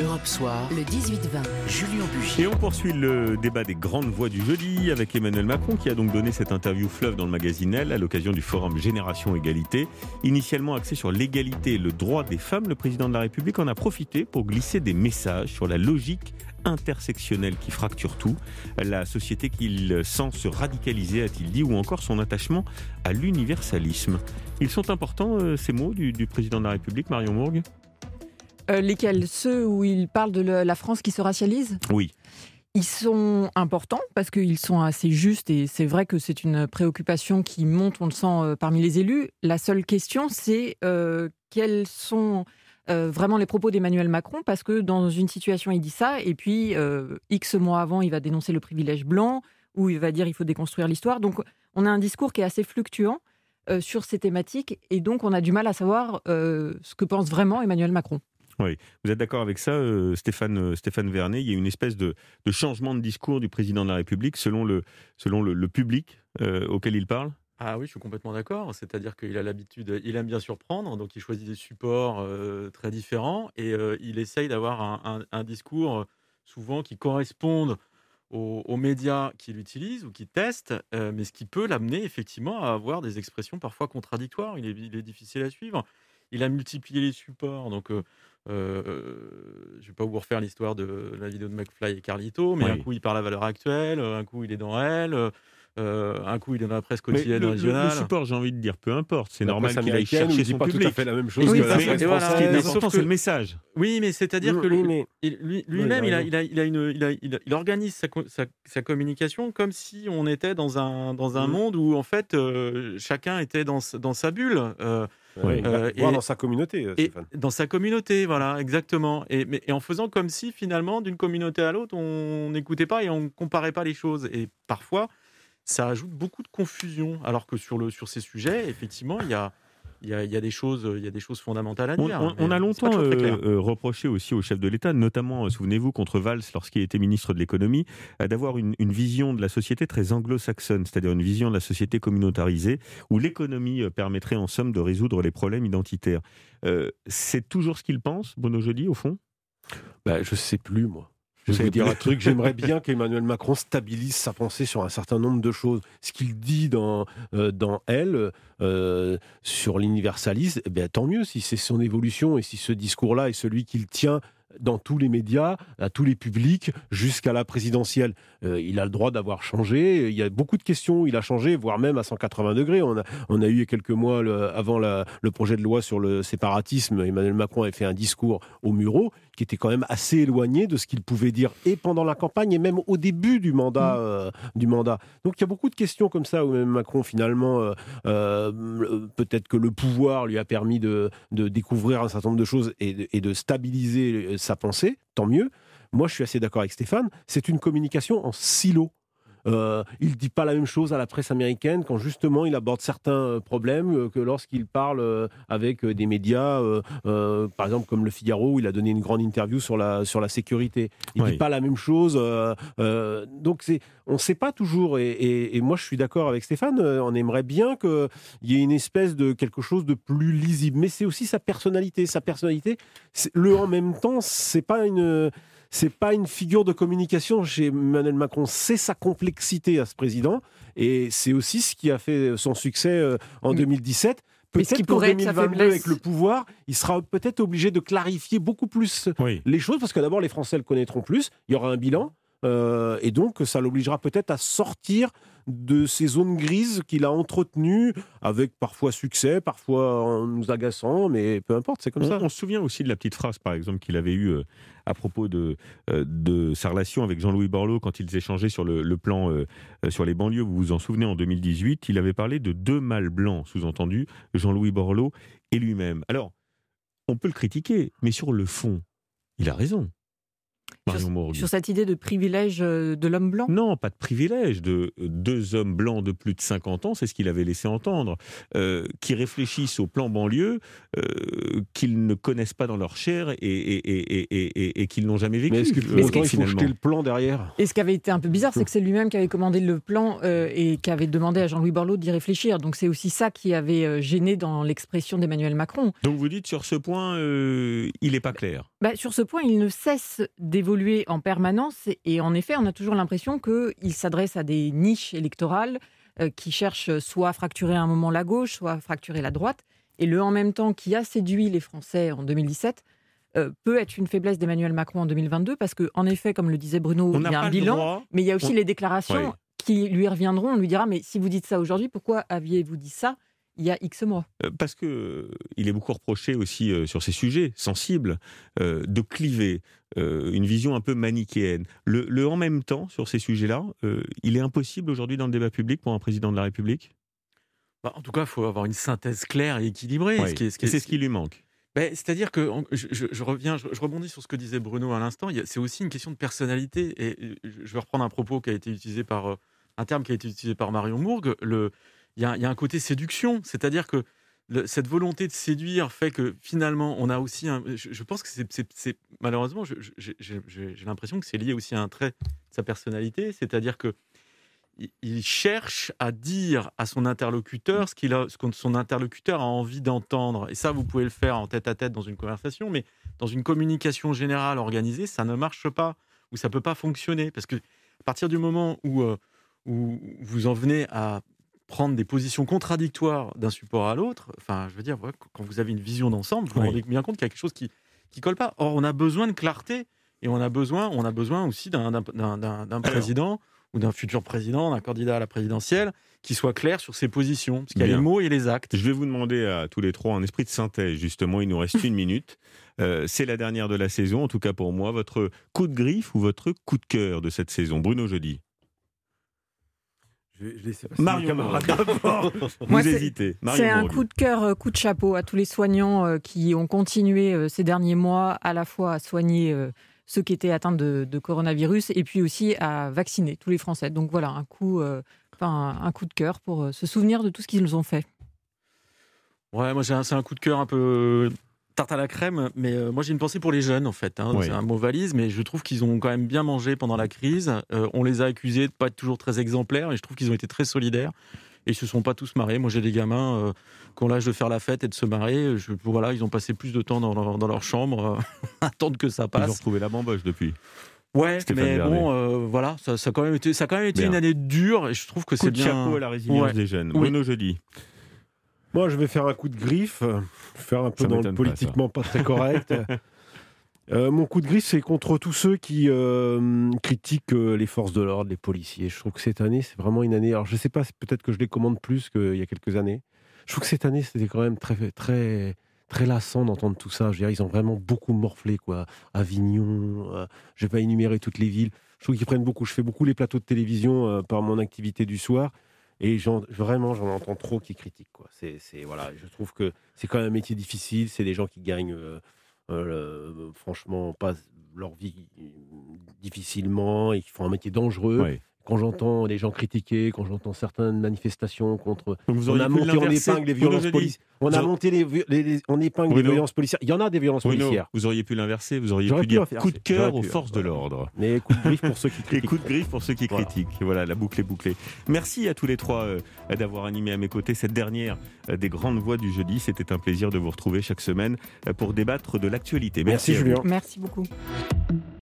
Europe Soir, le 18-20, Julien Bugier. Et on poursuit le débat des grandes voix du jeudi avec Emmanuel Macron qui a donc donné cette interview fleuve dans le magazine Elle à l'occasion du forum Génération Égalité. Initialement axé sur l'égalité et le droit des femmes, le président de la République en a profité pour glisser des messages sur la logique intersectionnelle qui fracture tout, la société qu'il sent se radicaliser, a-t-il dit, ou encore son attachement à l'universalisme. Ils sont importants, euh, ces mots du, du président de la République, Marion Mourgue euh, lesquels Ceux où il parle de la France qui se racialise Oui. Ils sont importants parce qu'ils sont assez justes et c'est vrai que c'est une préoccupation qui monte, on le sent, euh, parmi les élus. La seule question, c'est euh, quels sont vraiment les propos d'Emmanuel Macron parce que dans une situation, il dit ça et puis X mois avant, il va dénoncer le privilège blanc ou il va dire il faut déconstruire l'histoire. Donc on a un discours qui est assez fluctuant sur ces thématiques et donc on a du mal à savoir ce que pense vraiment Emmanuel Macron. Oui, vous êtes d'accord avec ça, euh, Stéphane, euh, Stéphane Vernet? Il y a une espèce de, changement de discours du président de la République selon le, public euh, auquel il parle? Ah oui, je suis complètement d'accord. C'est-à-dire qu'il a l'habitude, il aime bien surprendre, donc il choisit des supports très différents et il essaye d'avoir un, discours souvent qui corresponde aux, médias qu'il utilise ou qu'il teste, mais ce qui peut l'amener effectivement à avoir des expressions parfois contradictoires. Il est, il est, difficile à suivre. Il a multiplié les supports, donc je ne vais pas vous refaire l'histoire de la vidéo de McFly et Carlito, mais un coup il parle à valeur actuelle, un coup il est dans elle. Euh, un coup, il est dans la presse quotidienne le, régionale. Le, support, j'ai envie de dire, peu importe. C'est normal qu'il aille chercher son pas public. tout à fait la même chose que la presse Ce qui est important, c'est le message. Oui, mais c'est-à-dire que lui-même, il, a, il, a, il, a une, il, a, il, organise sa, sa, sa, communication comme si on était dans un, dans un mm. monde où, en fait, euh, chacun était dans, dans sa bulle. Euh, euh, et, dans sa communauté. Dans sa communauté, voilà, exactement. Et, mais, et en faisant comme si finalement, d'une communauté à l'autre, on n'écoutait pas et on ne comparait pas les choses. Et parfois, ça ajoute beaucoup de confusion. Alors que sur, le, sur ces sujets, effectivement, il y a, il y, a, des choses, il y a des choses fondamentales à dire. On, a longtemps euh, euh, reproché aussi au chef de l'État, notamment, euh, souvenez-vous, contre Valls lorsqu'il était ministre de l'économie, d'avoir une, vision de la société très anglo-saxonne, c'est-à-dire une vision de la société communautarisée, où l'économie permettrait en somme de résoudre les problèmes identitaires. c'est toujours ce qu'il pense, Bono Joly, au fond? Ben, Je ne sais plus, moi. Je vais vous dire un truc, j'aimerais bien qu'Emmanuel Macron stabilise sa pensée sur un certain nombre de choses. Ce qu'il dit dans, euh, dans Elle, euh, sur l'universalisme, eh tant mieux si c'est son évolution et si ce discours-là est celui qu'il tient dans tous les médias, à tous les publics, jusqu'à la présidentielle. Euh, il a le droit d'avoir changé. Il y a beaucoup de questions. Il a changé, voire même à 180 degrés. On a, on a eu quelques mois avant le projet de loi sur le séparatisme. Emmanuel Macron avait fait un discours au Murau qui était quand même assez éloigné de ce qu'il pouvait dire et pendant la campagne et même au début du mandat. Mm. Euh, du mandat. Donc il y a beaucoup de questions comme ça où même Macron finalement, euh, peut-être que le pouvoir lui a permis de, de, découvrir un certain nombre de choses et de, et de stabiliser sa pensée, tant mieux. Moi, je suis assez d'accord avec Stéphane, c'est une communication en silo. Euh, il ne dit pas la même chose à la presse américaine quand justement il aborde certains euh, problèmes euh, que lorsqu'il parle avec des médias, par exemple comme Le Figaro, où il a donné une grande interview sur la, sur la sécurité. Il ne dit pas la même chose. donc on ne sait pas toujours. Et, moi je suis d'accord avec Stéphane, on aimerait bien qu'il y ait une espèce de quelque chose de plus lisible. Mais c'est aussi sa personnalité. Sa personnalité, le en même temps, c'est pas une c'est pas une figure de communication. Chez Emmanuel Macron, c'est sa complexité à ce président, et c'est aussi ce qui a fait son succès euh, en 2017. Peut-être qu'en 2022, avec le pouvoir, il sera peut-être obligé de clarifier beaucoup plus les choses, parce que d'abord, les Français le connaîtront plus, il y aura un bilan, euh, et donc ça l'obligera peut-être à sortir de ces zones grises qu'il a entretenues, avec parfois succès, parfois en nous agaçant, mais peu importe, c'est comme ça. On se souvient aussi de la petite phrase, par exemple, qu'il avait eue euh, à propos de, euh, de sa relation avec Jean-Louis Borloo quand ils échangeaient sur le, plan euh, sur les banlieues. Vous vous en souvenez, en 2018, il avait parlé de deux mâles blancs, sous-entendu Jean-Louis Borloo et lui-même. Alors, on peut le critiquer, mais sur le fond, il a raison. Sur, cette idée de privilège euh, de l'homme blanc? Non, pas de privilège. De euh, deux hommes blancs de plus de 50 ans, c'est ce qu'il avait laissé entendre, euh, qui réfléchissent au plan banlieue, qu'ils ne connaissent pas dans leur chair et, et, et, qu'ils n'ont jamais vécu. Mais est-ce qu'il faut, jeter le plan derrière? Et ce qui avait été un peu bizarre, c'est que c'est lui-même qui avait commandé le plan et qui avait demandé à Jean-Louis Borloo d'y réfléchir. Donc c'est aussi ça qui avait gêné dans l'expression d'Emmanuel Macron. Donc vous dites sur ce point, il n'est pas clair bah, Sur ce point, il ne cesse d'évoluer en permanence. Et en effet, on a toujours l'impression qu'il s'adresse à des niches électorales euh, qui cherchent soit à fracturer un moment la gauche, soit à fracturer la droite. Et le en même temps qui a séduit les Français en 2017 euh, peut être une faiblesse d'Emmanuel Macron en 2022 parce qu'en effet, comme le disait Bruno, il y a un bilan, mais il y a aussi les déclarations qui lui reviendront. On lui dira mais si vous dites ça aujourd'hui, pourquoi aviez-vous dit ça? Il y a X mois. Euh, parce que euh, il est beaucoup reproché aussi euh, sur ces sujets sensibles de cliver une vision un peu manichéenne. Le, en même temps sur ces sujets-là, il est impossible aujourd'hui dans le débat public pour un président de la République? Bah, en tout cas, il faut avoir une synthèse claire et équilibrée. c'est ce qui lui manque. Ben, c'est-à-dire que je, reviens, je, rebondis sur ce que disait Bruno à l'instant. C'est aussi une question de personnalité. Et je vais reprendre un propos qui a été utilisé par un terme qui a été utilisé par Marion Mourgue. Le, il y, a un côté séduction, c'est-à-dire que cette volonté de séduire fait que finalement, on a aussi un. Je, pense que c'est malheureusement, j'ai l'impression que c'est lié aussi à un trait de sa personnalité, c'est-à-dire que il cherche à dire à son interlocuteur ce, qu'il a, ce que son interlocuteur a envie d'entendre. Et ça, vous pouvez le faire en tête à tête dans une conversation, mais dans une communication générale organisée, ça ne marche pas ou ça peut pas fonctionner parce que à partir du moment où, euh, où vous en venez à prendre des positions contradictoires d'un support à l'autre, enfin, je veux dire, quand vous avez une vision d'ensemble, vous vous rendez bien compte qu'il y a quelque chose qui ne colle pas. Or, on a besoin de clarté et on a besoin, on a besoin aussi d'un président ou d'un futur président, d'un candidat à la présidentielle, qui soit clair sur ses positions, parce qu'il y a les mots et les actes. Je vais vous demander à tous les trois un esprit de synthèse, justement, il nous reste une minute. Euh, c'est la dernière de la saison, en tout cas pour moi, votre coup de griffe ou votre coup de cœur de cette saison? Bruno Jeudi Mario Vous hésitez. C'est un coup de cœur, euh, coup de chapeau à tous les soignants euh, qui ont continué euh, ces derniers mois à la fois à soigner ceux qui étaient atteints de, coronavirus et puis aussi à vacciner tous les Français. Donc voilà, un coup, enfin, un coup de cœur pour se souvenir de tout ce qu'ils ont fait. Ouais, moi c'est un coup de cœur un peu tarte à la crème, mais euh, moi j'ai une pensée pour les jeunes en fait. Hein. C'est un mot valise, mais je trouve qu'ils ont quand même bien mangé pendant la crise. Euh, on les a accusés de pas être toujours très exemplaires, et je trouve qu'ils ont été très solidaires. Et ils se sont pas tous marrés. Moi j'ai des gamins euh, qui ont l'âge de faire la fête et de se marrer. Je, voilà, ils ont passé plus de temps dans leur, dans leur chambre à attendre que ça passe. Ils ont retrouvé la bamboche depuis. Ouais, mais bon, voilà, ça, ça, a quand même été, ça a quand même été une année dure et je trouve que c'est bien. chapeau à la résilience des jeunes. Bruno Jeudi. Moi, je vais faire un coup de griffe, faire un peu dans le politiquement pas, très correct. Euh, mon coup de griffe, c'est contre tous ceux qui euh, critiquent euh, les forces de l'ordre, les policiers. Je trouve que cette année, c'est vraiment une année. Alors, je ne sais pas, peut-être que je les commande plus qu'il y a quelques années. Je trouve que cette année, c'était quand même très, très, très lassant d'entendre tout ça. Je veux dire, ils ont vraiment beaucoup morflé, quoi. Avignon, je ne vais pas énumérer toutes les villes. Je trouve qu'ils prennent beaucoup. Je fais beaucoup les plateaux de télévision par mon activité du soir. Et vraiment, j'en entends trop qui critiquent. Quoi. C'est, voilà, je trouve que c'est quand même un métier difficile. C'est des gens qui gagnent, euh, euh, franchement, pas leur vie difficilement et qui font un métier dangereux quand j'entends les gens critiquer, quand j'entends certaines manifestations contre. on a monté en épingle les violences policières. On a monté les, on épingle les violences policières. Il y en a des violences policières. Vous auriez pu l'inverser, vous auriez pu, dire coup de cœur aux forces de l'ordre. Mais coup de griffe pour ceux qui critiquent. Et coup de griffe pour ceux qui critiquent. Voilà, la boucle est bouclée. Merci à tous les trois euh, d'avoir animé à mes côtés cette dernière euh, des grandes voix du jeudi. C'était un plaisir de vous retrouver chaque semaine euh, pour débattre de l'actualité. Merci, Merci Julien. Merci beaucoup.